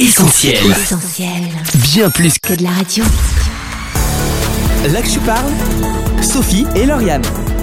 Essentiel. Essentiel. Bien plus que Que de la radio. là que je parle, Sophie et Lauriane.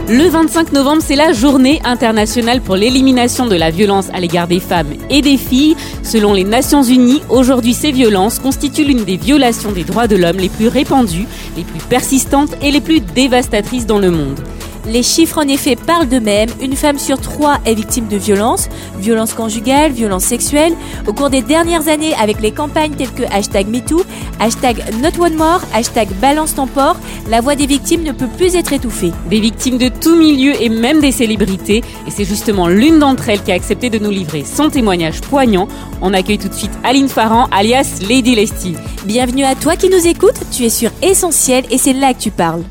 Le 25 novembre, c'est la journée internationale pour l'élimination de la violence à l'égard des femmes et des filles. Selon les Nations Unies, aujourd'hui, ces violences constituent l'une des violations des droits de l'homme les plus répandues, les plus persistantes et les plus dévastatrices dans le monde. Les chiffres en effet parlent d'eux-mêmes. Une femme sur trois est victime de violences, violences conjugales, violences sexuelles. Au cours des dernières années, avec les campagnes telles que hashtag MeToo, hashtag Not One More, hashtag Balance ton port, la voix des victimes ne peut plus être étouffée. Des victimes de tout milieu et même des célébrités. Et c'est justement l'une d'entre elles qui a accepté de nous livrer son témoignage poignant. On accueille tout de suite Aline Farran, alias Lady Lesty. Bienvenue à toi qui nous écoutes, tu es sur Essentiel et c'est là que tu parles.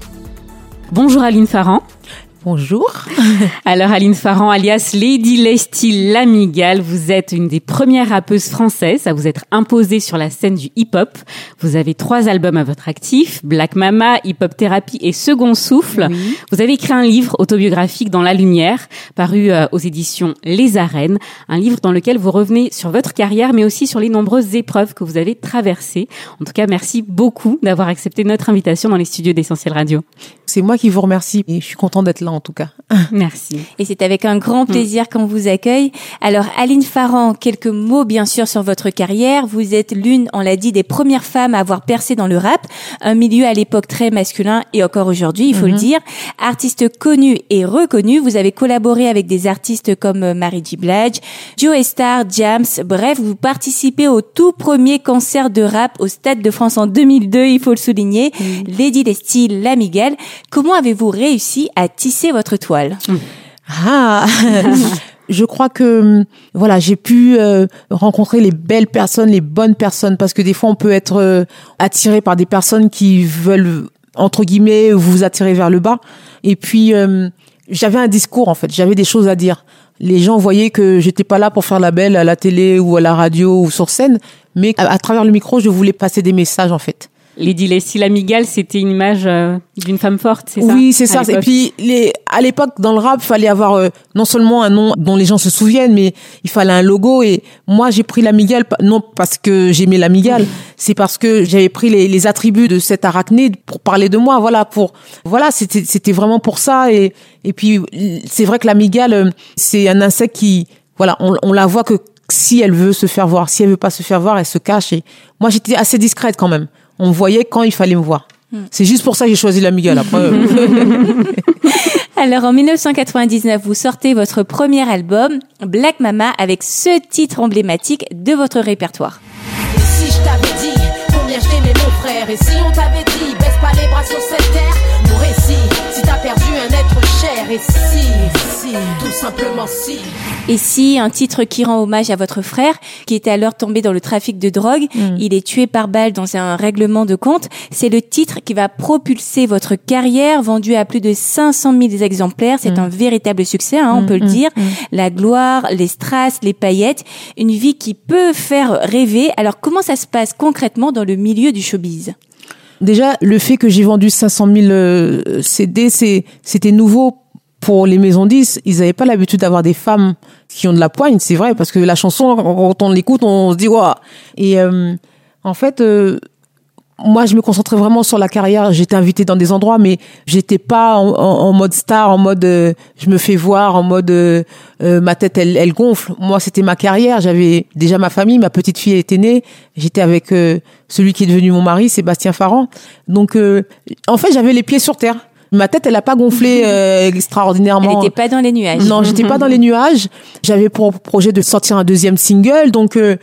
Bonjour Aline Farran. Bonjour. Alors Aline Farran, alias Lady Lesty Lamigale, vous êtes une des premières rappeuses françaises à vous être imposée sur la scène du hip-hop. Vous avez trois albums à votre actif, Black Mama, Hip Hop Thérapie et Second Souffle. Vous avez écrit un livre autobiographique dans la lumière, paru euh, aux éditions Les Arènes, un livre dans lequel vous revenez sur votre carrière, mais aussi sur les nombreuses épreuves que vous avez traversées. En tout cas, merci beaucoup d'avoir accepté notre invitation dans les studios d'Essentiel Radio. C'est moi qui vous remercie et je suis contente d'être là en tout cas. Merci. Et c'est avec un grand plaisir qu'on vous accueille. Alors, Aline Farran, quelques mots bien sûr sur votre carrière. Vous êtes l'une, on l'a dit, des premières femmes à avoir percé dans le rap, un milieu à l'époque très masculin et encore aujourd'hui, il faut le dire. Artiste connu et reconnu, vous avez collaboré avec des artistes comme euh, Mary J. Blige, Joe Star, Jams. Bref, vous participez au tout premier concert de rap au Stade de France en 2002, il faut le souligner. Lady Lesty Lamigale. Comment avez-vous réussi à tisser votre toile Ah, je crois que voilà, j'ai pu euh, rencontrer les belles personnes, les bonnes personnes, parce que des fois on peut être euh, attiré par des personnes qui veulent entre guillemets vous attirer vers le bas. Et puis euh, j'avais un discours en fait, j'avais des choses à dire. Les gens voyaient que j'étais pas là pour faire la belle à la télé ou à la radio ou sur scène, mais à, à travers le micro, je voulais passer des messages en fait. Lady Leslie Lamigale, c'était une image euh, d'une femme forte, c'est ça Oui, c'est ça. Et puis les, à l'époque, dans le rap, fallait avoir euh, non seulement un nom dont les gens se souviennent, mais il fallait un logo. Et moi, j'ai pris l'amigale pa- non parce que j'aimais l'amigale, c'est parce que j'avais pris les, les attributs de cette arachnide pour parler de moi. Voilà, pour voilà, c'était vraiment pour ça. Et et puis c'est vrai que l'amigale, euh, c'est un insecte qui voilà, on, on la voit que si elle veut se faire voir, si elle veut pas se faire voir, elle se cache. Et moi, j'étais assez discrète quand même. On voyait quand il fallait me voir. C'est juste pour ça que j'ai choisi l'amigale. Après, euh, Alors en 1999, vous sortez votre premier album, Black Mama, avec ce titre emblématique de votre répertoire. Frère Et si on t'avait dit baisse pas les bras sur cette terre Mon récit, si t'as perdu un être cher Et si, si, tout simplement si Et si un titre qui rend hommage à votre frère, qui était alors tombé dans le trafic de drogue, il est tué par balle dans un règlement de compte, c'est le titre qui va propulser votre carrière, vendu à plus de 500 000 exemplaires. C'est un véritable succès, hein, on peut le dire. La gloire, les strass, les paillettes, une vie qui peut faire rêver. Alors comment ça se passe concrètement dans le milieu du showbiz? Déjà, le fait que j'ai vendu 500 000 euh, CD, c'était nouveau pour les maisons 10. Ils n'avaient pas l'habitude d'avoir des femmes qui ont de la poigne, c'est vrai, parce que la chanson, quand on l'écoute, on se dit, waouh. Et euh, en fait, euh, moi, je me concentrais vraiment sur la carrière. J'étais invitée dans des endroits, mais j'étais pas en, en- en mode star, en mode euh, je me fais voir, en mode euh, euh, ma tête elle, elle gonfle. Moi, c'était ma carrière. J'avais déjà ma famille, ma petite fille était née. J'étais avec euh, celui qui est devenu mon mari, Sébastien Farran. Donc, euh, en fait, j'avais les pieds sur terre. Ma tête, elle a pas gonflé euh, Elle extraordinairement. n'était pas dans les nuages. Non, j'étais pas dans les nuages. J'avais pour projet de sortir un deuxième single, donc euh,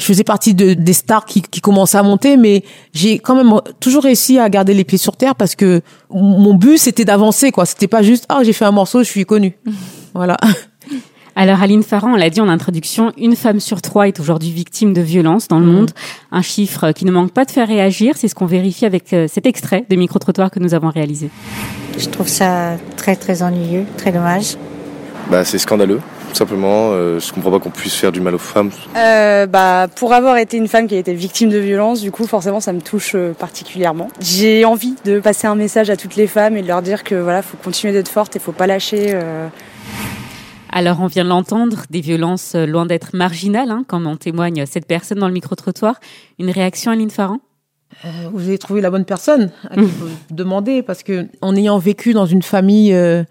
je faisais partie de, des stars qui, qui commençaient à monter, mais j'ai quand même toujours réussi à garder les pieds sur terre parce que mon but c'était d'avancer, quoi. C'était pas juste ah j'ai fait un morceau, je suis connue. Voilà. Alors Aline Farran, on l'a dit en introduction, une femme sur trois est aujourd'hui victime de violences dans le monde. Un chiffre qui ne manque pas de faire réagir, c'est ce qu'on vérifie avec euh, cet extrait de micro-trottoir que nous avons réalisé. Je trouve ça très très ennuyeux, très dommage. Bah, c'est scandaleux, simplement. Euh, je comprends pas qu'on puisse faire du mal aux femmes. Euh, bah, pour avoir été une femme qui a été victime de violence, du coup, forcément, ça me touche euh, particulièrement. J'ai envie de passer un message à toutes les femmes et de leur dire que voilà, faut continuer d'être forte et faut pas lâcher. euh, Alors, on vient de l'entendre, des violences loin d'être marginales, hein, comme en témoigne cette personne dans le micro-trottoir. Une réaction, Aline Farran Euh, vous avez trouvé la bonne personne à qui vous demander parce que en ayant vécu dans une famille euh,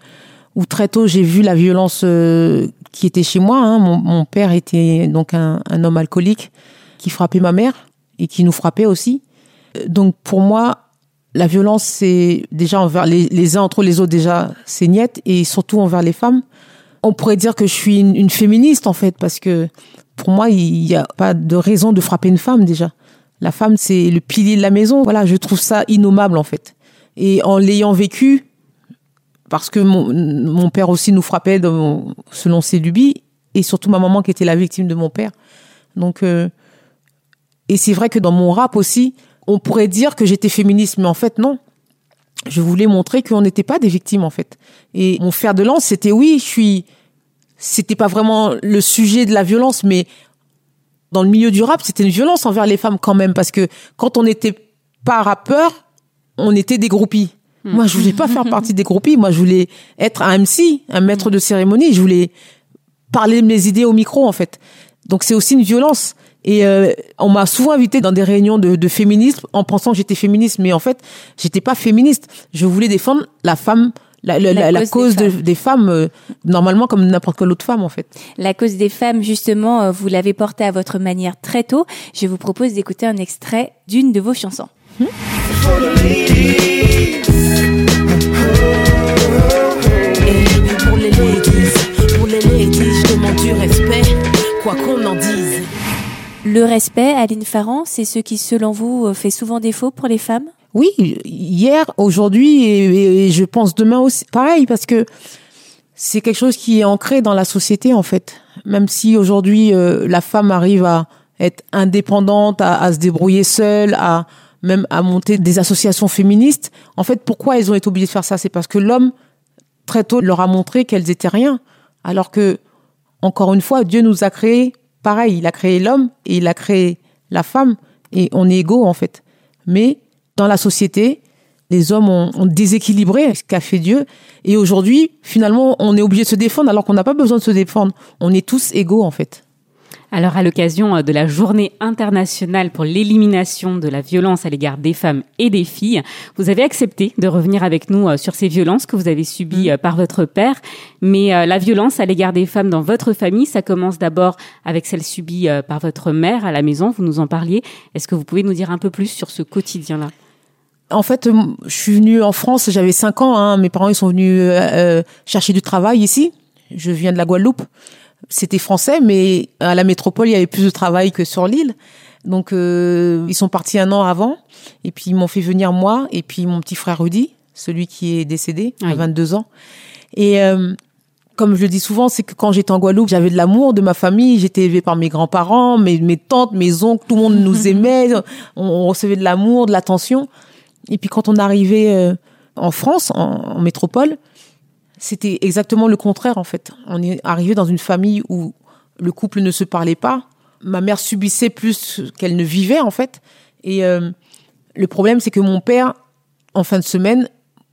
où très tôt j'ai vu la violence euh, qui était chez moi. hein. Mon, mon père était donc un, un homme alcoolique qui frappait ma mère et qui nous frappait aussi. Euh, Donc pour moi, la violence c'est déjà envers les, les uns entre les autres déjà c'est niette et surtout envers les femmes. On pourrait dire que je suis une, une féministe en fait parce que pour moi il n'y a pas de raison de frapper une femme déjà. La femme, c'est le pilier de la maison. Voilà, je trouve ça innommable en fait. Et en l'ayant vécu, parce que mon, père aussi nous frappait selon ses lubies, et surtout ma maman qui était la victime de mon père. Donc, euh, et c'est vrai que dans mon rap aussi, on pourrait dire que j'étais féministe, mais en fait non. Je voulais montrer qu'on n'était pas des victimes en fait. Et mon fer de lance, c'était oui, je suis. C'était pas vraiment le sujet de la violence, mais dans le milieu du rap, c'était une violence envers les femmes quand même, parce que quand on n'était pas rappeur, on était des groupies. Moi, je voulais pas faire partie des groupies. Moi, je voulais être un MC, un maître de cérémonie. Je voulais parler de mes idées au micro, en fait. Donc, c'est aussi une violence. Et euh, on m'a souvent invité dans des réunions de, de féministes en pensant que j'étais féministe, mais en fait, j'étais pas féministe. Je voulais défendre la femme, la, la- la- la cause cause des de- femmes. des femmes, euh, normalement comme n'importe quelle autre femme, en fait. La cause des femmes, justement, euh, vous l'avez portée à votre manière très tôt. Je vous propose d'écouter un extrait d'une de vos chansons. Et Le respect, Aline Farran, c'est ce qui, selon vous, euh, fait souvent défaut pour les femmes? Oui, hier, aujourd'hui et, je pense demain aussi. Pareil, parce que c'est quelque chose qui est ancré dans la société en fait. Même si aujourd'hui euh, la femme arrive à être indépendante, à, à se débrouiller seule, à même à monter des associations féministes. En fait, pourquoi elles ont été obligées de faire ça? C'est parce que l'homme très tôt leur a montré qu'elles étaient rien. Alors que, encore une fois, Dieu nous a créés pareil. Il a créé l'homme et il a créé la femme et on est égaux en fait. Mais dans la société, les hommes ont, déséquilibré ce qu'a fait Dieu. Et aujourd'hui, finalement, on est obligé de se défendre alors qu'on n'a pas besoin de se défendre. On est tous égaux en fait. Alors, à l'occasion euh, de la journée internationale pour l'élimination de la violence à l'égard des femmes et des filles, vous avez accepté de revenir avec nous euh, sur ces violences que vous avez subies euh, par votre père. Mais la violence à l'égard des femmes dans votre famille, ça commence d'abord avec celle subie par votre mère à la maison, vous nous en parliez. Est-ce que vous pouvez nous dire un peu plus sur ce quotidien-là? En fait, je suis venue en France, j'avais 5 ans. hein. mes parents ils sont venus euh, chercher du travail ici. Je viens de la Guadeloupe. C'était français, mais à la métropole, il y avait plus de travail que sur l'île. Donc, euh, ils sont partis un an avant. Et puis, ils m'ont fait venir moi et puis mon petit frère Rudy, celui qui est décédé à Oui. 22 ans. Et euh, comme je le dis souvent, c'est que quand j'étais en Guadeloupe, j'avais de l'amour de ma famille. J'étais élevée par mes grands-parents, mes, mes tantes, mes oncles. Tout le monde nous aimait. On, on recevait de l'amour, de l'attention. Et puis quand on arrivait euh, en France, en, en métropole, c'était exactement le contraire en fait. On est arrivé dans une famille où le couple ne se parlait pas. Ma mère subissait plus qu'elle ne vivait en fait. Et euh, le problème, c'est que mon père, en fin de semaine,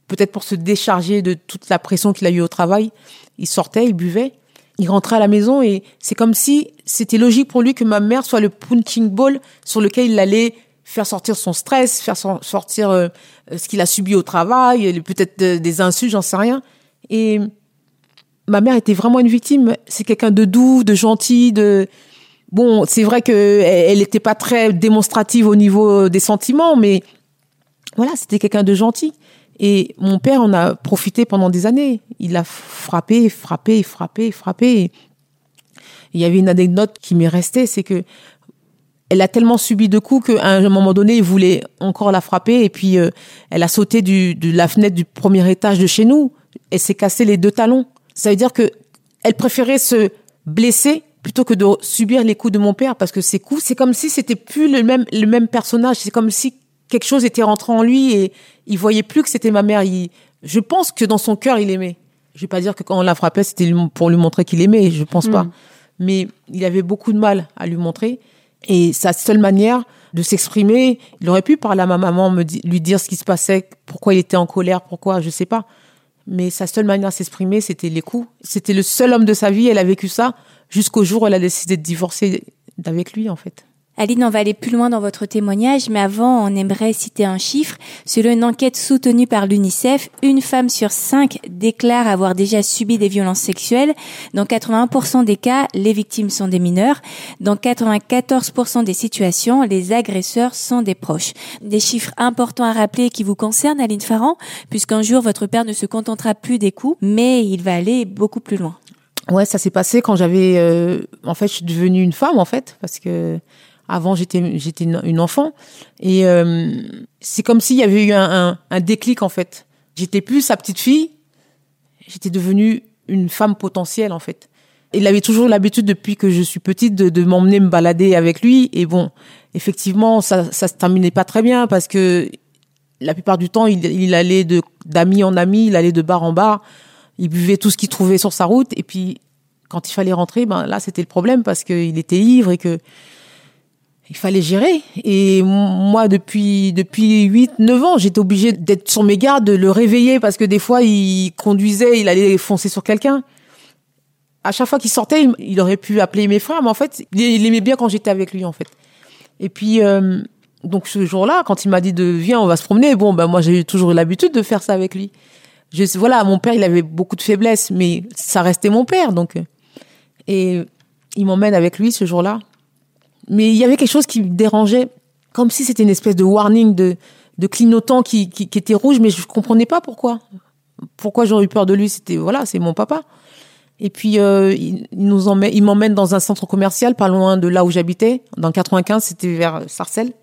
peut-être pour se décharger de toute la pression qu'il a eue au travail, il sortait, il buvait, il rentrait à la maison et c'est comme si c'était logique pour lui que ma mère soit le punching ball sur lequel il allait faire sortir son stress, faire sor- sortir euh, ce qu'il a subi au travail, peut-être de- des insultes, j'en sais rien. Et ma mère était vraiment une victime. C'est quelqu'un de doux, de gentil, de bon. C'est vrai que elle n'était pas très démonstrative au niveau des sentiments, mais voilà, c'était quelqu'un de gentil. Et mon père en a profité pendant des années. Il a frappé, frappé, frappé, frappé. Il y avait une anecdote qui m'est restée, c'est que elle a tellement subi de coups qu'à un moment donné, il voulait encore la frapper et puis euh, elle a sauté du, de la fenêtre du premier étage de chez nous. Elle s'est cassé les deux talons. Ça veut dire que elle préférait se blesser plutôt que de subir les coups de mon père parce que ces coups, c'est comme si c'était plus le même le même personnage. C'est comme si quelque chose était rentré en lui et il voyait plus que c'était ma mère. Il, je pense que dans son cœur, il aimait. Je vais pas dire que quand on la frappait, c'était pour lui montrer qu'il aimait. Je pense pas. Mais il avait beaucoup de mal à lui montrer. Et sa seule manière de s'exprimer, il aurait pu parler à ma maman, me di- lui dire ce qui se passait, pourquoi il était en colère, pourquoi, je sais pas. Mais sa seule manière de s'exprimer, c'était les coups. C'était le seul homme de sa vie. Elle a vécu ça jusqu'au jour où elle a décidé de divorcer d'avec lui, en fait. Aline, on va aller plus loin dans votre témoignage, mais avant, on aimerait citer un chiffre. Selon une enquête soutenue par l'UNICEF, une femme sur cinq déclare avoir déjà subi des violences sexuelles. Dans 81% des cas, les victimes sont des mineurs. Dans 94% des situations, les agresseurs sont des proches. Des chiffres importants à rappeler qui vous concernent, Aline Farran, puisqu'un jour, votre père ne se contentera plus des coups, mais il va aller beaucoup plus loin. Ouais, ça s'est passé quand j'avais... euh, en fait, je suis devenue une femme, en fait, parce que avant, j'étais j'étais une, enfant. Et euh, c'est comme s'il y avait eu un, un, déclic, en fait. J'étais plus sa petite fille, j'étais devenue une femme potentielle, en fait. Il avait toujours l'habitude, depuis que je suis petite, de, m'emmener me balader avec lui. Et bon, effectivement, ça ça se terminait pas très bien, parce que la plupart du temps, il, allait de d'ami en ami, il allait de bar en bar, il buvait tout ce qu'il trouvait sur sa route. Et puis, quand il fallait rentrer, ben là, c'était le problème, parce qu'il était ivre et que il fallait gérer. Et moi, depuis, depuis 8, 9 ans, j'étais obligée d'être sur mes gardes, de le réveiller parce que des fois, il conduisait, il allait foncer sur quelqu'un. À chaque fois qu'il sortait, il, aurait pu appeler mes frères, mais en fait, il, aimait bien quand j'étais avec lui, en fait. Et puis, euh, donc ce jour-là, quand il m'a dit de viens, on va se promener, bon, ben moi, j'ai toujours eu l'habitude de faire ça avec lui. Je, voilà, mon père, il avait beaucoup de faiblesses, mais ça restait mon père, donc. Et il m'emmène avec lui ce jour-là. Mais il y avait quelque chose qui me dérangeait, comme si c'était une espèce de warning, de, de clignotant qui, qui, qui était rouge, mais je comprenais pas pourquoi. Pourquoi j'aurais eu peur de lui C'était voilà, c'est mon papa. Et puis euh, il, nous emmène, il m'emmène dans un centre commercial, pas loin de là où j'habitais, dans le 95, c'était vers Sarcelles.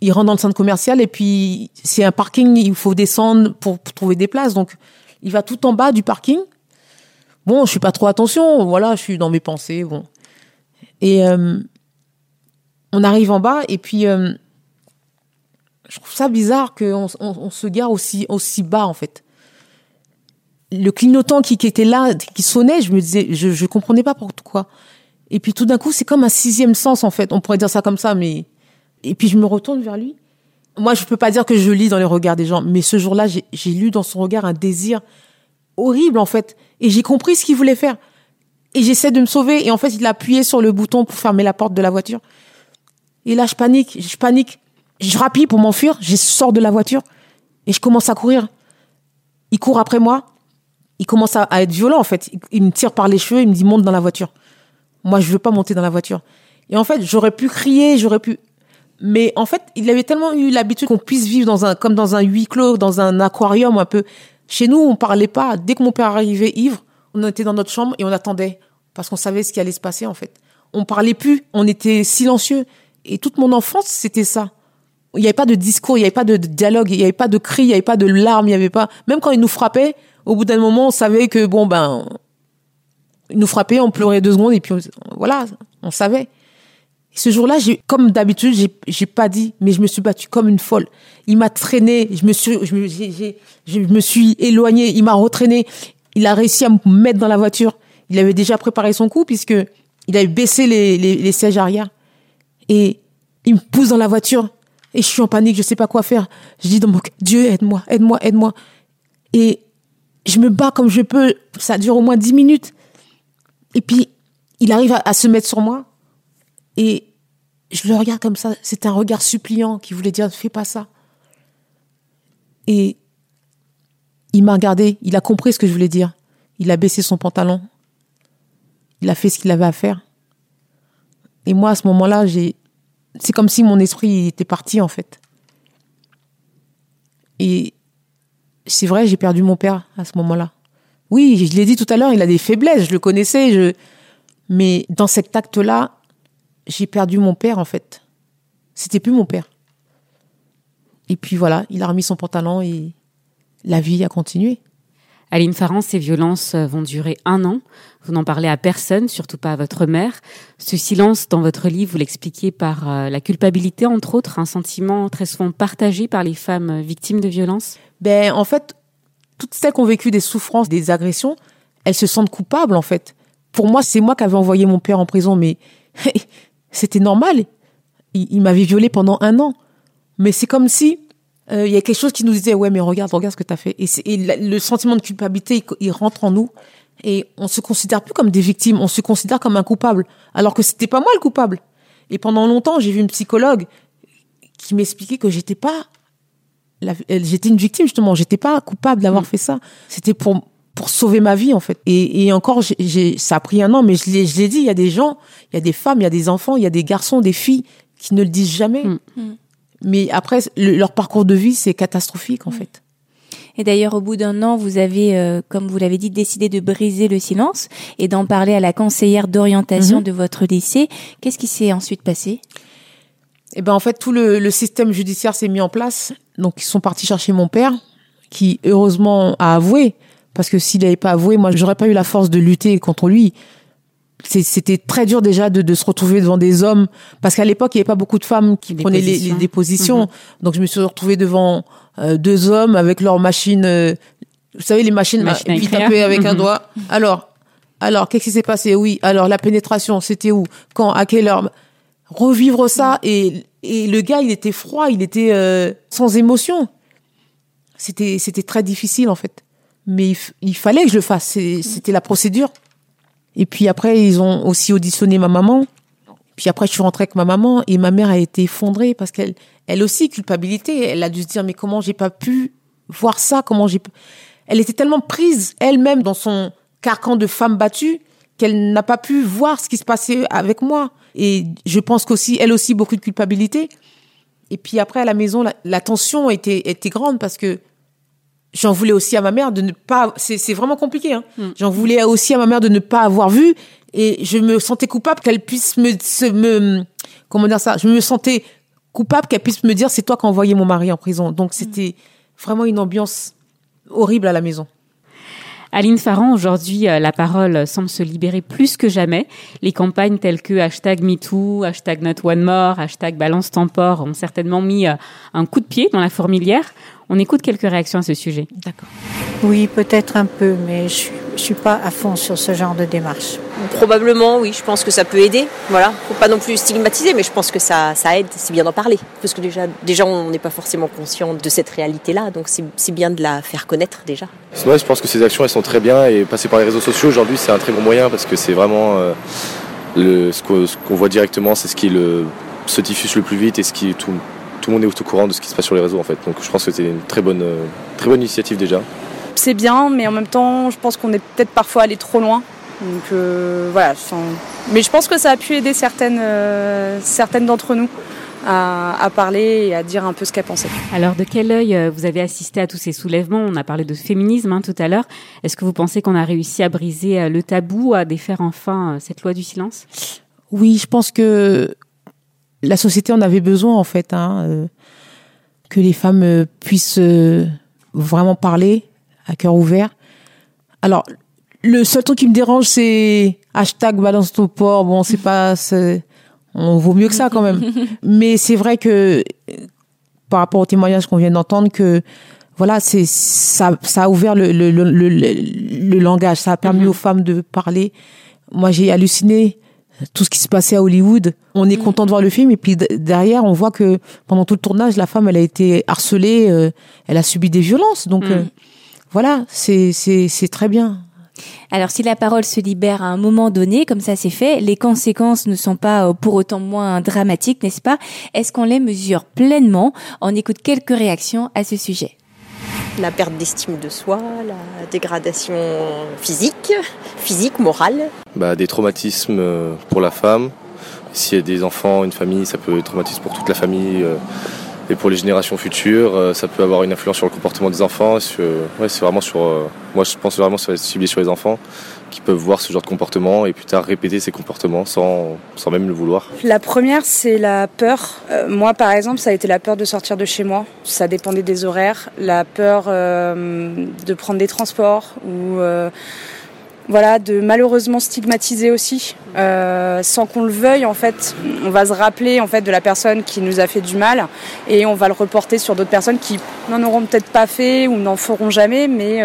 Il rentre dans le centre commercial et puis c'est un parking, il faut descendre pour, pour trouver des places. Donc il va tout en bas du parking. Bon, je suis pas trop attention, voilà, je suis dans mes pensées, bon. Et euh, on arrive en bas et puis euh, je trouve ça bizarre qu'on on, se gare aussi, aussi bas en fait. Le clignotant qui, était là, qui sonnait, je me disais, je, je comprenais pas pourquoi. Et puis tout d'un coup, c'est comme un sixième sens en fait. On pourrait dire ça comme ça, mais et puis je me retourne vers lui. Moi, je peux pas dire que je lis dans les regards des gens, mais ce jour-là, j'ai lu dans son regard un désir horrible en fait, et j'ai compris ce qu'il voulait faire. Et j'essaie de me sauver, et en fait, il a appuyé sur le bouton pour fermer la porte de la voiture. Et là, je panique, je panique. Je rappuie pour m'enfuir, je sors de la voiture et je commence à courir. Il court après moi. Il commence à, être violent, en fait. Il me tire par les cheveux, il me dit monte dans la voiture. Moi, je veux pas monter dans la voiture. Et en fait, j'aurais pu crier, j'aurais pu. Mais en fait, il avait tellement eu l'habitude qu'on puisse vivre dans un, comme dans un huis clos, dans un aquarium un peu. Chez nous, on parlait pas. Dès que mon père arrivait ivre, on était dans notre chambre et on attendait. Parce qu'on savait ce qui allait se passer, en fait. On parlait plus, on était silencieux. Et toute mon enfance, c'était ça. Il n'y avait pas de discours, il n'y avait pas de dialogue, il n'y avait pas de cris, il n'y avait pas de larmes, il n'y avait pas. Même quand il nous frappait, au bout d'un moment, on savait que bon ben, il nous frappait, on pleurait deux secondes et puis voilà, on savait. Et ce jour-là, comme d'habitude, j'ai, j'ai pas dit, mais je me suis battue comme une folle. Il m'a traîné, je me suis, je me, suis éloignée, il m'a retraîné. Il a réussi à me mettre dans la voiture. Il avait déjà préparé son coup puisque il avait baissé les, les sièges arrière. Et il me pousse dans la voiture. Et je suis en panique, je sais pas quoi faire. Je dis cœur, Dieu, aide-moi, aide-moi, aide-moi. Et je me bats comme je peux. Ça dure au moins dix minutes. Et puis, il arrive à, se mettre sur moi. Et je le regarde comme ça. C'est un regard suppliant qui voulait dire, fais pas ça. Et il m'a regardé. Il a compris ce que je voulais dire. Il a baissé son pantalon. Il a fait ce qu'il avait à faire. Et moi, à ce moment-là, j'ai, c'est comme si mon esprit était parti, en fait. Et c'est vrai, j'ai perdu mon père à ce moment-là. Oui, je l'ai dit tout à l'heure, il a des faiblesses, je le connaissais, je... mais dans cet acte-là, j'ai perdu mon père, en fait. C'était plus mon père. Et puis voilà, il a remis son pantalon et la vie a continué. Aline Farran, ces violences euh, vont durer un an. Vous n'en parlez à personne, surtout pas à votre mère. Ce silence dans votre livre, vous l'expliquez par euh, la culpabilité, entre autres, un sentiment très souvent partagé par les femmes euh, victimes de violences. Ben, en fait, toutes celles qui ont vécu des souffrances, des agressions, elles se sentent coupables, en fait. Pour moi, c'est moi qui avais envoyé mon père en prison, mais c'était normal. Il, il m'avait violée pendant un an. Mais c'est comme si euh, il y a quelque chose qui nous disait ouais mais regarde regarde ce que t'as fait. Et, c'est- et la- le sentiment de culpabilité il, il rentre en nous. Et on se considère plus comme des victimes. On se considère comme un coupable. Alors que c'était pas moi le coupable. Et pendant longtemps j'ai vu une psychologue qui m'expliquait que j'étais pas j'étais une victime justement. J'étais pas coupable d'avoir fait ça. C'était pour pour sauver ma vie en fait. Et, et encore j'ai, j'ai- ça a pris un an mais je l'ai je l'ai dit il y a des gens il y a des femmes il y a des enfants il y a des garçons des filles qui ne le disent jamais mais après le- leur parcours de vie c'est catastrophique en fait. Et d'ailleurs, au bout d'un an, vous avez, euh, comme vous l'avez dit, décidé de briser le silence et d'en parler à la conseillère d'orientation Mhm. de votre lycée. Qu'est-ce qui s'est ensuite passé? Et ben en fait tout le, le système judiciaire s'est mis en place. Donc ils sont partis chercher mon père qui heureusement a avoué. Parce que s'il n'avait pas avoué moi j'aurais pas eu la force de lutter contre lui c'était très dur déjà de, de se retrouver devant des hommes parce qu'à l'époque il n'y avait pas beaucoup de femmes qui Des prenaient les, les positions. dépositions. Mhm. donc je me suis retrouvée devant euh, deux hommes avec leurs machines euh, vous savez les machines Machine à et puis écrire. taper avec un Mhm. doigt. Alors alors qu'est-ce qui s'est passé? Oui alors la pénétration c'était où? Quand à quelle heure? Revivre ça et et le gars il était froid il était euh, sans émotion. C'était c'était très difficile en fait. Mais il, fallait que je le fasse. C'était la procédure et puis après ils ont aussi auditionné ma maman. Puis après je suis rentrée avec ma maman et ma mère a été effondrée parce qu'elle elle aussi culpabilité. Elle a dû se dire mais comment j'ai pas pu voir ça? Comment j'ai elle était tellement prise elle-même dans son carcan de femme battue qu'elle n'a pas pu voir ce qui se passait avec moi. Et je pense qu'aussi elle aussi beaucoup de culpabilité. Et puis après à la maison la, la tension était était grande parce que j'en voulais aussi à ma mère de ne pas c'est vraiment compliqué hein. j'en voulais aussi à ma mère de ne pas avoir vu et je me sentais coupable qu'elle puisse me se me comment dire ça je me sentais coupable qu'elle puisse me dire c'est toi qui as envoyé mon mari en prison donc c'était vraiment une ambiance horrible à la maison Aline Farran, aujourd'hui, euh, la parole semble se libérer plus que jamais. Les campagnes telles que hashtag MeToo, hashtag Not One More, hashtag Balance Tempore ont certainement mis euh, un coup de pied dans la fourmilière. On écoute quelques réactions à ce sujet. d'accord Oui, peut-être un peu, mais je suis, je suis pas à fond sur ce genre de démarche. Probablement, oui. Je pense que ça peut aider. Voilà. Faut pas non plus stigmatiser, mais je pense que ça, ça aide. C'est bien d'en parler. Parce que déjà, déjà, on n'est pas forcément conscient de cette réalité-là. Donc, c'est c'est bien de la faire connaître déjà. Ouais, je pense que ces actions elles sont très bien et passer par les réseaux sociaux aujourd'hui c'est un très bon moyen parce que c'est vraiment euh, le, ce qu'on ce qu'on voit directement, c'est ce qui le, se diffuse le plus vite et ce qui tout, tout le monde est au courant de ce qui se passe sur les réseaux en fait. Donc je pense que c'est une très bonne, euh, très bonne initiative déjà. c'est bien, mais en même temps, je pense qu'on est peut-être parfois allé trop loin. Donc euh, voilà. Mais je pense que ça a pu aider certaines, euh, certaines d'entre nous à, à parler et à dire un peu ce qu'elles pensaient. Alors, de quel œil vous avez assisté à tous ces soulèvements? On a parlé de féminisme hein, tout à l'heure. Est-ce que vous pensez qu'on a réussi à briser le tabou, à défaire enfin cette loi du silence? Oui, je pense que la société en avait besoin en fait, hein, euh, que les femmes euh, puissent euh, vraiment parler à cœur ouvert. Alors, le seul truc qui me dérange, c'est hashtag balance ton porc. Bon, c'est pas, on vaut mieux que ça quand même. Mais c'est vrai que par rapport au témoignage qu'on vient d'entendre, que voilà, c'est ça, ça a ouvert le, le, le, le, le langage, ça a permis aux femmes de parler. Moi, j'ai halluciné tout ce qui se passait à Hollywood. On est content de voir le film et puis derrière, on voit que pendant tout le tournage, la femme, elle a été harcelée, euh, elle a subi des violences. Donc euh, voilà, c'est c'est c'est très bien. Alors, si la parole se libère à un moment donné, comme ça c'est fait, les conséquences ne sont pas euh, pour autant moins dramatiques, n'est-ce pas? Est-ce qu'on les mesure pleinement? On écoute quelques réactions à ce sujet. La perte d'estime de soi, la dégradation physique, physique, morale. Bah, des traumatismes euh, pour la femme. S'il y a des enfants, une famille, ça peut être traumatisme pour toute la famille euh, et pour les générations futures. Euh, Ça peut avoir une influence sur le comportement des enfants. C'est vraiment sur. moi, je pense vraiment que ça va être sur les enfants qui peuvent voir ce genre de comportement et plus tard répéter ces comportements sans, sans même le vouloir. La première, c'est la peur. Euh, moi, par exemple, ça a été la peur de sortir de chez moi. Ça dépendait des horaires. La peur euh, de prendre des transports ou euh, voilà, de malheureusement stigmatiser aussi, sans qu'on le veuille. En fait, on va se rappeler en fait de la personne qui nous a fait du mal et on va le reporter sur d'autres personnes qui n'en auront peut-être pas fait ou n'en feront jamais, mais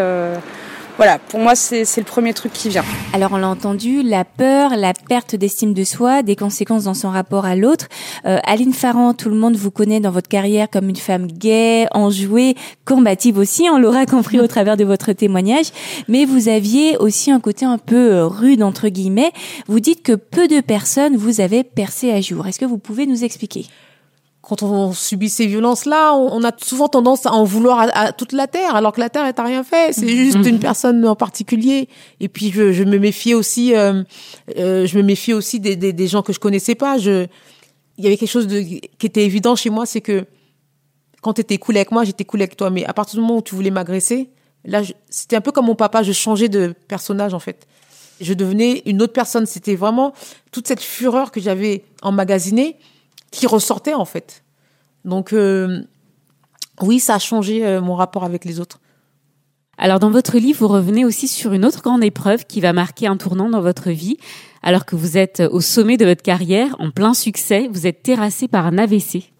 Voilà, pour moi, c'est le premier truc qui vient. Alors on l'a entendu, la peur, la perte d'estime de soi, des conséquences dans son rapport à l'autre. Euh, Aline Farran, tout le monde vous connaît dans votre carrière comme une femme gaie, enjouée, combative aussi, on l'aura compris au travers de votre témoignage. Mais vous aviez aussi un côté un peu euh, rude entre guillemets. Vous dites que peu de personnes vous avaient percé à jour. Est-ce que vous pouvez nous expliquer? Quand on subit ces violences-là, on, on a souvent tendance à en vouloir à, à toute la terre, alors que la terre n'a rien fait. C'est juste une personne en particulier. Et puis je, je me méfiais aussi, euh, euh, je me méfiais aussi des, des, des gens que je connaissais pas. Je, il y avait quelque chose de, qui était évident chez moi, c'est que quand tu étais cool avec moi, j'étais cool avec toi. Mais à partir du moment où tu voulais m'agresser, là, c'était un peu comme mon papa. Je changeais de personnage en fait. Je devenais une autre personne. C'était vraiment toute cette fureur que j'avais emmagasinée qui ressortait en fait. Donc euh, oui, ça a changé euh, mon rapport avec les autres. Alors dans votre livre, vous revenez aussi sur une autre grande épreuve qui va marquer un tournant dans votre vie. Alors que vous êtes au sommet de votre carrière, en plein succès, vous êtes terrassé par un AVC.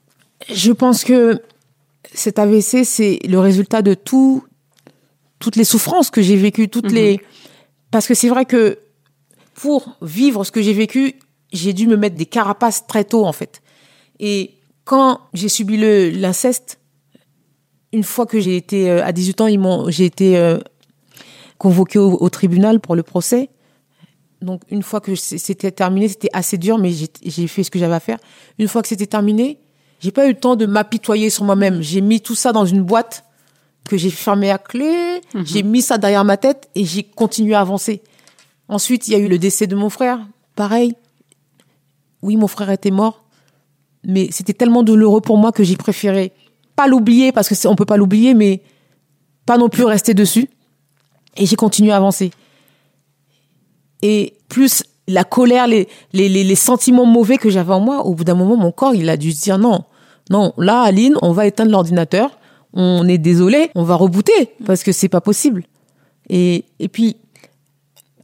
Je pense que cet AVC, c'est le résultat de tout, toutes les souffrances que j'ai vécues, toutes Mhm. les. Parce que c'est vrai que pour vivre ce que j'ai vécu, j'ai dû me mettre des carapaces très tôt, en fait. Et quand j'ai subi le l'inceste, une fois que j'ai été euh, à 18 ans, ils m'ont, j'ai été euh, convoquée au, au tribunal pour le procès. Donc une fois que c'était terminé, c'était assez dur, mais j'ai fait ce que j'avais à faire. Une fois que c'était terminé, j'ai pas eu le temps de m'apitoyer sur moi-même. J'ai mis tout ça dans une boîte que j'ai fermée à clé. J'ai mis ça derrière ma tête et j'ai continué à avancer. Ensuite, il y a eu le décès de mon frère. Pareil. Oui, mon frère était mort, mais c'était tellement douloureux pour moi que j'ai préféré pas l'oublier parce que on peut pas l'oublier, mais pas non plus rester dessus. Et j'ai continué à avancer. Et plus la colère, les, les, les, les sentiments mauvais que j'avais en moi, au bout d'un moment, mon corps, il a dû se dire non, non, là, Aline, on va éteindre l'ordinateur, on est désolé, on va rebooter, parce que c'est pas possible. Et, et puis,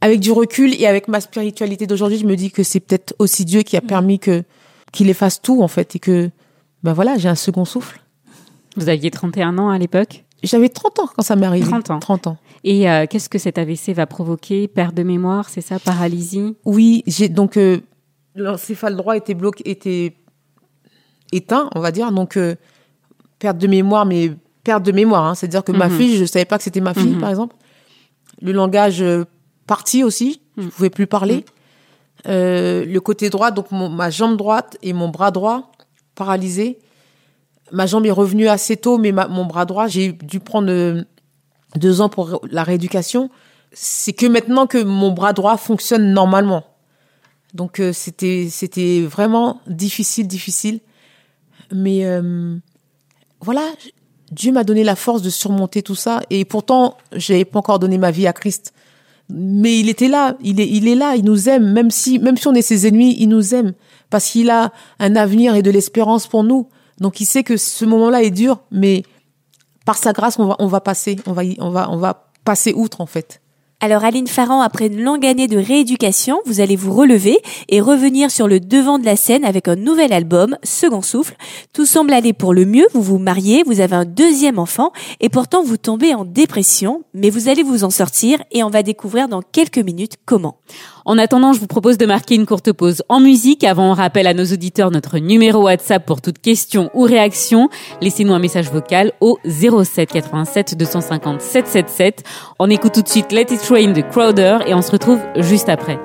avec du recul et avec ma spiritualité d'aujourd'hui, je me dis que c'est peut-être aussi Dieu qui a permis que qu'il efface tout, en fait, et que, ben voilà, j'ai un second souffle. Vous aviez 31 ans à l'époque? J'avais 30 ans quand ça m'est arrivé. 30 ans. 30 ans. Et euh, qu'est-ce que cet AVC va provoquer? Perte de mémoire, c'est ça? Paralysie? Oui, j'ai donc euh, l'encéphale droit était bloqué, était éteint, on va dire. Donc euh, perte de mémoire, mais perte de mémoire, hein, c'est-à-dire que ma Mhm. fille, je savais pas que c'était ma fille, Mhm. par exemple. Le langage euh, parti aussi, je Mhm. pouvais plus parler. Euh, le côté droit, donc ma jambe droite et mon bras droit paralysés. Ma jambe est revenue assez tôt, mais ma- mon bras droit, j'ai dû prendre euh, deux ans pour la rééducation. C'est que maintenant que mon bras droit fonctionne normalement. Donc euh, c'était c'était vraiment difficile, difficile. Mais euh, voilà, Dieu m'a donné la force de surmonter tout ça. Et pourtant, je pas encore donné ma vie à Christ. Mais il était là, il est, il est là, il nous aime, même si, même si on est ses ennemis, il nous aime parce qu'il a un avenir et de l'espérance pour nous. Donc il sait que ce moment-là est dur, mais par sa grâce, on va, on va passer, on va, on va, on va passer outre en fait. Alors Aline Farran, après une longue année de rééducation, vous allez vous relever et revenir sur le devant de la scène avec un nouvel album, Second Souffle. Tout semble aller pour le mieux, vous vous mariez, vous avez un deuxième enfant et pourtant vous tombez en dépression, mais vous allez vous en sortir et on va découvrir dans quelques minutes comment. En attendant, je vous propose de marquer une courte pause en musique. Avant, on rappelle à nos auditeurs notre numéro WhatsApp pour toute question ou réaction. Laissez-nous un message vocal au 07 87 250 777. On écoute tout de suite Let It Rain de Crowder et on se retrouve juste après.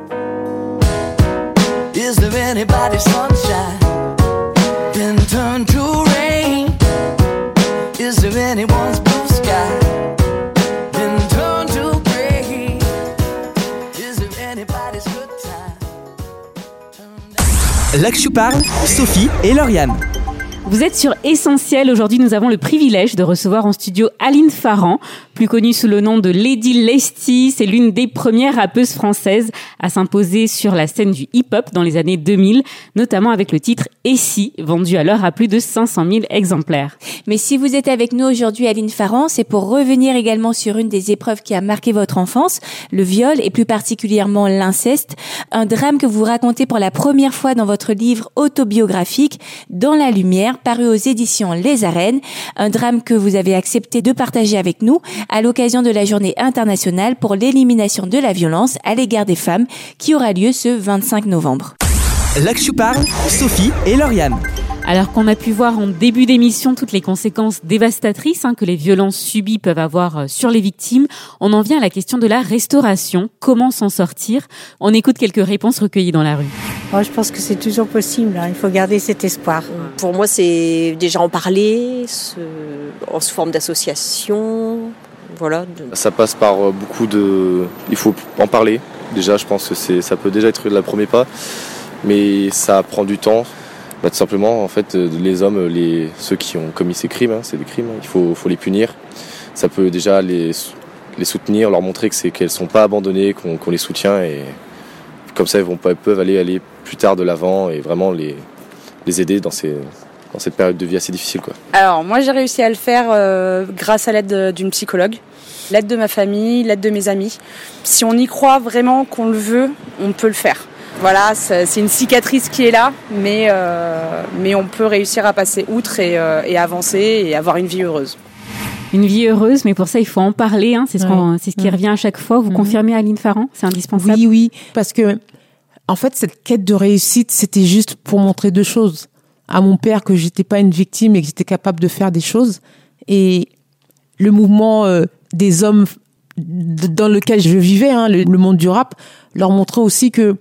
Is there anybody sunshine to rain? Is there anyone's Je parle, Sophie et Lauriane. Vous êtes sur Essentiel. Aujourd'hui, nous avons le privilège de recevoir en studio Aline Farran, plus connue sous le nom de Lady Lesty. C'est l'une des premières rappeuses françaises à s'imposer sur la scène du hip-hop dans les années 2000, notamment avec le titre Et si, vendu alors à plus de 500 000 exemplaires. Mais si vous êtes avec nous aujourd'hui, Aline Farran, c'est pour revenir également sur une des épreuves qui a marqué votre enfance, le viol et plus particulièrement l'inceste, un drame que vous racontez pour la première fois dans votre livre autobiographique Dans la lumière, paru aux éditions Les Arènes, un drame que vous avez accepté de partager avec nous à l'occasion de la journée internationale pour l'élimination de la violence à l'égard des femmes qui aura lieu ce 25 novembre. Je parle, Sophie et Lauriane. Alors qu'on a pu voir en début d'émission toutes les conséquences dévastatrices hein, que les violences subies peuvent avoir euh, sur les victimes, on en vient à la question de la restauration. Comment s'en sortir? On écoute quelques réponses recueillies dans la rue. Moi, je pense que c'est toujours possible. hein. Il faut garder cet espoir. Pour moi, c'est déjà en parler, en sous forme d'association. Voilà. Ça passe par euh, beaucoup de. Il faut en parler. Déjà, je pense que c'est, ça peut déjà être le premier pas, mais ça prend du temps. Bah, tout simplement, en fait, euh, les hommes, les, ceux qui ont commis ces crimes, hein, c'est des crimes, hein, il faut, faut les punir. Ça peut déjà les, les soutenir, leur montrer que c'est qu'elles sont pas abandonnées, qu'on, qu'on les soutient et comme ça, ils vont peuvent aller aller plus tard de l'avant et vraiment les, les aider dans ces dans cette période de vie assez difficile, quoi. Alors moi j'ai réussi à le faire euh, grâce à l'aide de- d'une psychologue, l'aide de ma famille, l'aide de mes amis. Si on y croit vraiment qu'on le veut, on peut le faire. Voilà, c'est une cicatrice qui est là, mais, euh, mais on peut réussir à passer outre et, euh, et avancer et avoir une vie heureuse. Une vie heureuse, mais pour ça, il faut en parler. Hein, c'est ce, Ouais. qui Ouais. revient à chaque fois. Vous Mhm. confirmez, Aline Farran C'est indispensable? Oui, oui, parce que en fait, cette quête de réussite, c'était juste pour montrer deux choses à mon père que j'étais pas une victime et que j'étais capable de faire des choses, et le mouvement euh, des hommes dans lequel je vivais, hein, le, le monde du rap, leur montrait aussi que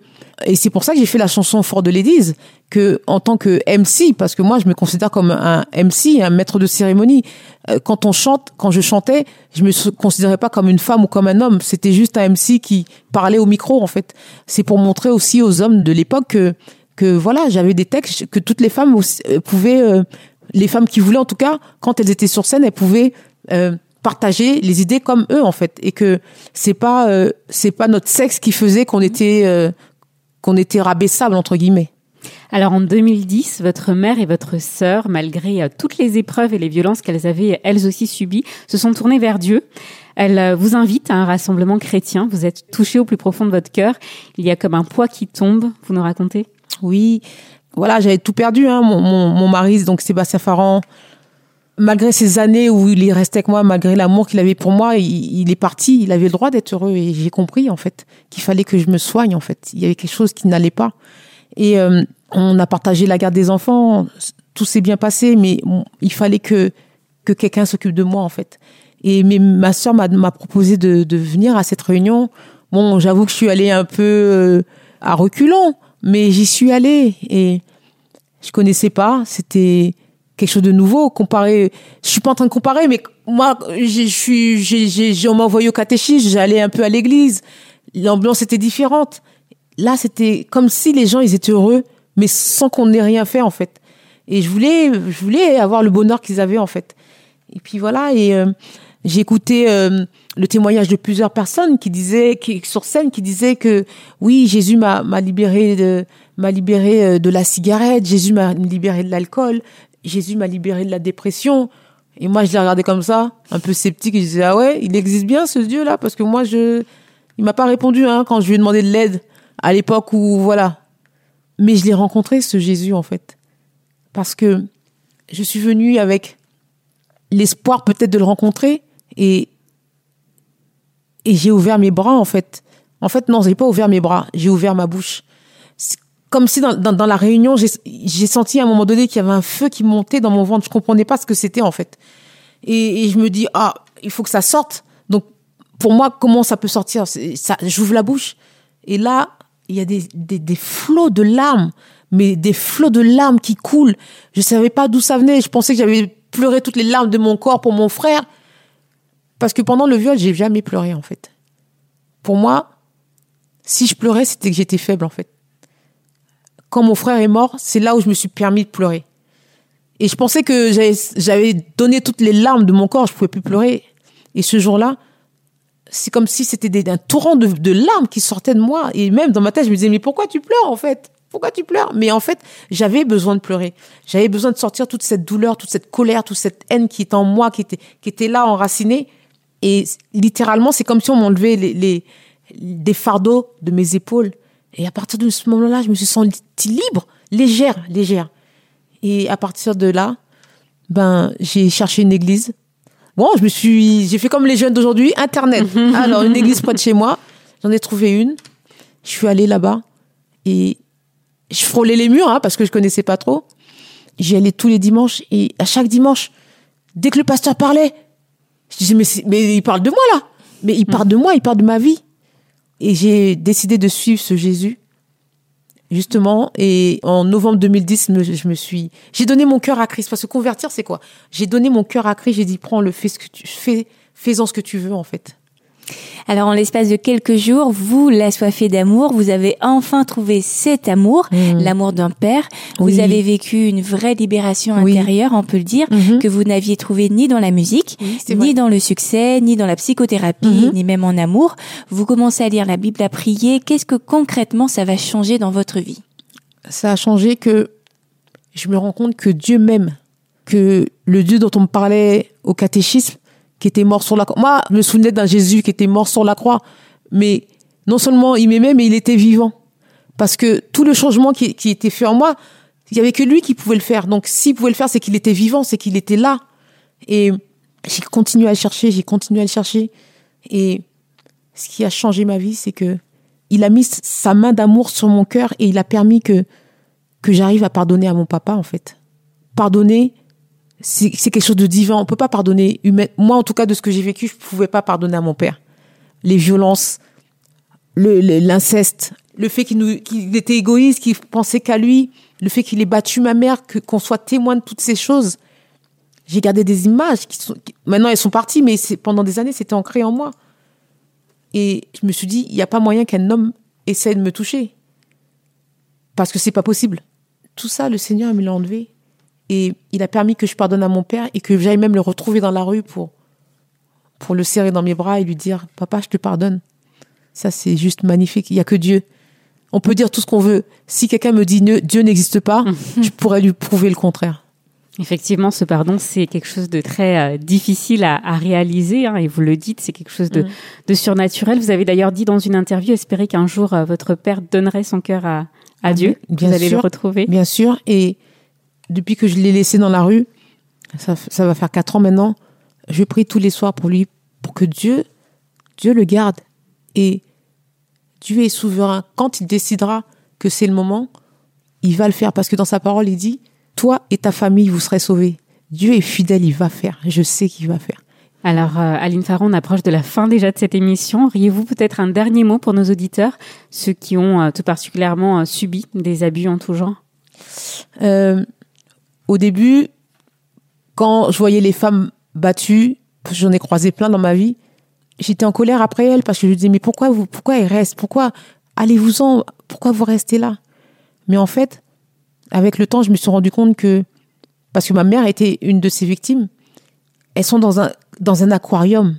et c'est pour ça que j'ai fait la chanson Fort de Ladies, que en tant que MC, parce que moi je me considère comme un MC, un maître de cérémonie. euh, Quand on chante, quand je chantais, je me considérais pas comme une femme ou comme un homme. C'était juste un MC qui parlait au micro en fait. C'est pour montrer aussi aux hommes de l'époque que que voilà, j'avais des textes que toutes les femmes euh, pouvaient, euh, les femmes qui voulaient en tout cas, quand elles étaient sur scène, elles pouvaient euh, partager les idées comme eux en fait, et que c'est pas euh, c'est pas notre sexe qui faisait qu'on était euh, qu'on était rabaissable entre guillemets. Alors en 2010, votre mère et votre sœur, malgré euh, toutes les épreuves et les violences qu'elles avaient elles aussi subies, se sont tournées vers Dieu. Elles euh, vous invitent à un rassemblement chrétien. Vous êtes touché au plus profond de votre cœur. Il y a comme un poids qui tombe. Vous nous racontez? Oui, voilà, j'avais tout perdu. Hein. Mon, mon, mon mari, donc Sébastien Farran, malgré ces années où il est resté avec moi, malgré l'amour qu'il avait pour moi, il, est parti. Il avait le droit d'être heureux et j'ai compris en fait qu'il fallait que je me soigne en fait. Il y avait quelque chose qui n'allait pas. Et euh, on a partagé la garde des enfants. Tout s'est bien passé, mais il fallait que que quelqu'un s'occupe de moi en fait. Et mais ma sœur m'a m'a proposé de, de venir à cette réunion. Bon, j'avoue que je suis allée un peu euh, à reculons, mais j'y suis allée et je connaissais pas. C'était quelque chose de nouveau. Comparé, je suis pas en train de comparer, mais moi, je suis, j'ai, j'ai, on m'a envoyé au catéchisme, j'allais un peu à l'église. L'ambiance était différente. Là, c'était comme si les gens, ils étaient heureux, mais sans qu'on n'ait rien fait en fait. Et je voulais, je voulais avoir le bonheur qu'ils avaient en fait. Et puis voilà, et euh, j'ai écouté euh, le témoignage de plusieurs personnes qui disaient, qui, sur scène, qui disaient que oui, Jésus m'a m'a libéré de m'a libéré euh, de la cigarette, Jésus m'a libéré de l'alcool, Jésus m'a libéré de la dépression. Et moi, je l'ai regardé comme ça, un peu sceptique, et je disais ah ouais, il existe bien ce Dieu là, parce que moi je, il m'a pas répondu hein, quand je lui ai demandé de l'aide à l'époque où voilà. Mais je l'ai rencontré ce Jésus en fait, parce que je suis venue avec l'espoir peut-être de le rencontrer et et j'ai ouvert mes bras en fait. En fait non, j'ai pas ouvert mes bras, j'ai ouvert ma bouche. Comme si dans, dans, la réunion, j'ai senti à un moment donné qu'il y avait un feu qui montait dans mon ventre. Je comprenais pas ce que c'était en fait. Et, et je me dis ah, il faut que ça sorte. Donc pour moi, comment ça peut sortir? Ça, J'ouvre la bouche et là, il y a des, des, des flots de larmes, mais des flots de larmes qui coulent. Je savais pas d'où ça venait. Je pensais que j'avais pleuré toutes les larmes de mon corps pour mon frère. Parce que pendant le viol, j'ai jamais pleuré, en fait. Pour moi, si je pleurais, c'était que j'étais faible, en fait. Quand mon frère est mort, c'est là où je me suis permis de pleurer. Et je pensais que j'avais- donné toutes les larmes de mon corps, je pouvais plus pleurer. Et ce jour-là, c'est comme si c'était un torrent de, larmes qui sortaient de moi. Et même dans ma tête, je me disais, mais pourquoi tu pleures, en fait? Pourquoi tu pleures? Mais en fait, j'avais besoin de pleurer. J'avais besoin de sortir toute cette douleur, toute cette colère, toute cette haine qui était en moi, qui était, qui était là enracinée. Et littéralement, c'est comme si on m'enlevait les, les, des fardeaux de mes épaules. Et à partir de ce moment-là, je me suis sentie libre, légère, légère. Et à partir de là, ben, j'ai cherché une église. Bon, je me suis, j'ai fait comme les jeunes d'aujourd'hui, Internet. Alors, une église près de chez moi. J'en ai trouvé une. Je suis allée là-bas. Et je frôlais les murs, hein, parce que je connaissais pas trop. J'y allais tous les dimanches. Et à chaque dimanche, dès que le pasteur parlait, je disais, mais, il parle de moi, là. Mais il parle de moi, il parle de ma vie. Et j'ai décidé de suivre ce Jésus. Justement, et en novembre 2010, me- je me suis, j'ai donné mon cœur à Christ. Parce que convertir, c'est quoi? J'ai donné mon cœur à Christ. J'ai dit, prends-le, fais ce que tu fais, fais-en ce que tu veux, en fait. Alors, en l'espace de quelques jours, vous, l'assoiffé d'amour, vous avez enfin trouvé cet amour, l'amour d'un père. Vous avez vécu une vraie libération Oui. intérieure, on peut le dire, Mhm. que vous n'aviez trouvé ni dans la musique, ni dans le succès, ni dans la psychothérapie, Mhm. ni même en amour. Vous commencez à lire la Bible, à prier. Qu'est-ce que concrètement ça va changer dans votre vie? Ça a changé que je me rends compte que Dieu m'aime, que le Dieu dont on me parlait au catéchisme, qui était mort sur la croix. Moi, je me souvenais d'un Jésus qui était mort sur la croix, mais non seulement il m'aimait, mais il était vivant. Parce que tout le changement qui, qui était fait en moi, il y avait que lui qui pouvait le faire. Donc, s'il pouvait le faire, c'est qu'il était vivant, c'est qu'il était là. Et j'ai continué à le chercher, j'ai continué à le chercher. Et ce qui a changé ma vie, c'est que il a mis sa main d'amour sur mon cœur et il a permis que que j'arrive à pardonner à mon papa en fait. Pardonner, c'est quelque chose de divin. On peut pas pardonner. Moi, en tout cas, de ce que j'ai vécu, je pouvais pas pardonner à mon père. Les violences, le le- l'inceste, le, fait qu'il était égoïste, qu'il pensait qu'à lui, le fait qu'il ait battu ma mère, qu'on soit témoin de toutes ces choses. J'ai gardé des images qui sont maintenant elles sont parties, mais pendant des années c'était ancré en moi. Et je me suis dit, il n'y a pas moyen qu'un homme essaie de me toucher. Parce que c'est pas possible. Tout ça, le Seigneur me l'a enlevé. Et il a permis que je pardonne à mon père et que j'aille même le retrouver dans la rue pour, pour le serrer dans mes bras et lui dire, papa, je te pardonne. Ça, c'est juste magnifique. Il n'y a que Dieu. On peut dire tout ce qu'on veut. Si quelqu'un me dit ne- Dieu n'existe pas, je pourrais lui prouver le contraire. Effectivement, ce pardon, c'est quelque chose de très euh, difficile à, à réaliser, hein, et vous le dites, c'est quelque chose de, Mm. de surnaturel. Vous avez d'ailleurs dit dans une interview, espérer qu'un jour euh, votre père donnerait son cœur à, à Dieu. Bien vous allez sûr. le retrouver. Bien sûr. Et depuis que je l'ai laissé dans la rue, ça, va faire quatre ans maintenant, je prie tous les soirs pour lui, pour que Dieu, Dieu le garde. Et Dieu est souverain. Quand il décidera que c'est le moment, il va le faire. Parce que dans sa parole, il dit, toi et ta famille, vous serez sauvés. Dieu est fidèle, il va faire. Je sais qu'il va faire. Alors, euh, Aline Farron, on approche de la fin déjà de cette émission. Auriez-vous peut-être un dernier mot pour nos auditeurs, ceux qui ont euh, tout particulièrement euh, subi des abus en tout genre? Euh, au début, quand je voyais les femmes battues, j'en ai croisé plein dans ma vie, j'étais en colère après elles parce que je me disais mais pourquoi vous, pourquoi elles restent, pourquoi allez-vous-en, pourquoi vous restez là? Mais en fait, avec le temps, je me suis rendu compte que parce que ma mère était une de ces victimes, elles sont dans un dans un aquarium.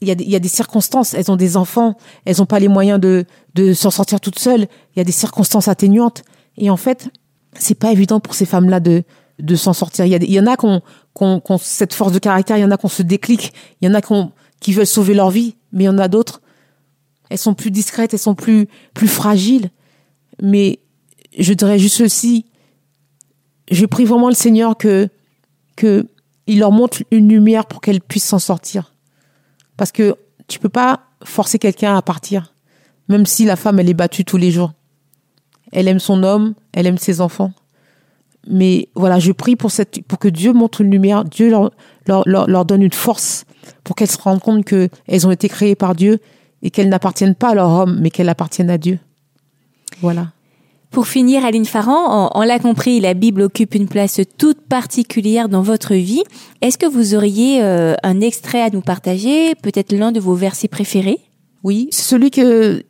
Il y, a des, il y a des circonstances, elles ont des enfants, elles n'ont pas les moyens de, de s'en sortir toutes seules, il y a des circonstances atténuantes. Et en fait, c'est pas évident pour ces femmes-là de, de s'en sortir. Il y, a y en a qui ont cette force de caractère, il y en a qui ont ce déclic, il y en a qui, ont- qui veulent sauver leur vie, mais il y en a d'autres, elles sont plus discrètes, elles sont plus, plus fragiles. Mais je dirais juste ceci, je prie vraiment le Seigneur que, que il leur montre une lumière pour qu'elles puissent s'en sortir. Parce que tu peux pas forcer quelqu'un à partir, même si la femme, elle est battue tous les jours. Elle aime son homme, elle aime ses enfants. Mais voilà, je prie pour, cette, pour que Dieu montre une lumière, Dieu leur, leur, leur, leur donne une force pour qu'elles se rendent compte qu'elles ont été créées par Dieu et qu'elles n'appartiennent pas à leur homme, mais qu'elles appartiennent à Dieu. Voilà. Pour finir, Aline Farran, on, on l'a compris, la Bible occupe une place toute particulière dans votre vie. Est-ce que vous auriez euh, un extrait à nous partager, peut-être l'un de vos versets préférés? Oui, celui que,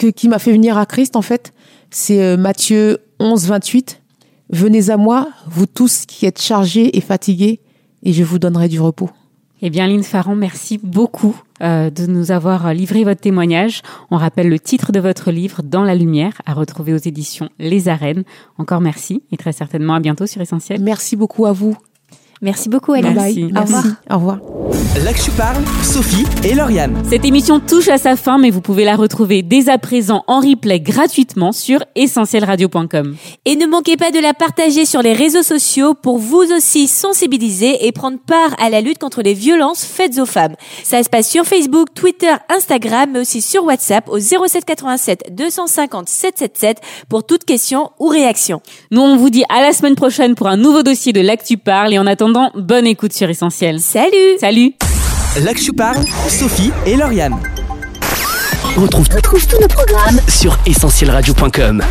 que, qui m'a fait venir à Christ, en fait. C'est euh, Matthieu 11, 28. Venez à moi, vous tous qui êtes chargés et fatigués, et je vous donnerai du repos. Eh bien, Lynn Farran, merci beaucoup euh, de nous avoir livré votre témoignage. On rappelle le titre de votre livre, Dans la lumière, à retrouver aux éditions Les Arènes. Encore merci et très certainement à bientôt sur Essentiel. Merci beaucoup à vous. Merci beaucoup, Alice. Merci. Au revoir. Au revoir. Là que tu parles, Sophie et Lauriane. Cette émission touche à sa fin, mais vous pouvez la retrouver dès à présent en replay gratuitement sur essentielradio.com. Et ne manquez pas de la partager sur les réseaux sociaux pour vous aussi sensibiliser et prendre part à la lutte contre les violences faites aux femmes. Ça se passe sur Facebook, Twitter, Instagram, mais aussi sur WhatsApp au 07 87 250 777 pour toute question ou réaction. Nous, on vous dit à la semaine prochaine pour un nouveau dossier de L'Actu Parle et en attendant, bonne écoute sur Essentiel. Salut Salut Là que tu parles, Sophie et Lauriane. Retrouve, retrouve tous nos programmes sur essentielradio.com.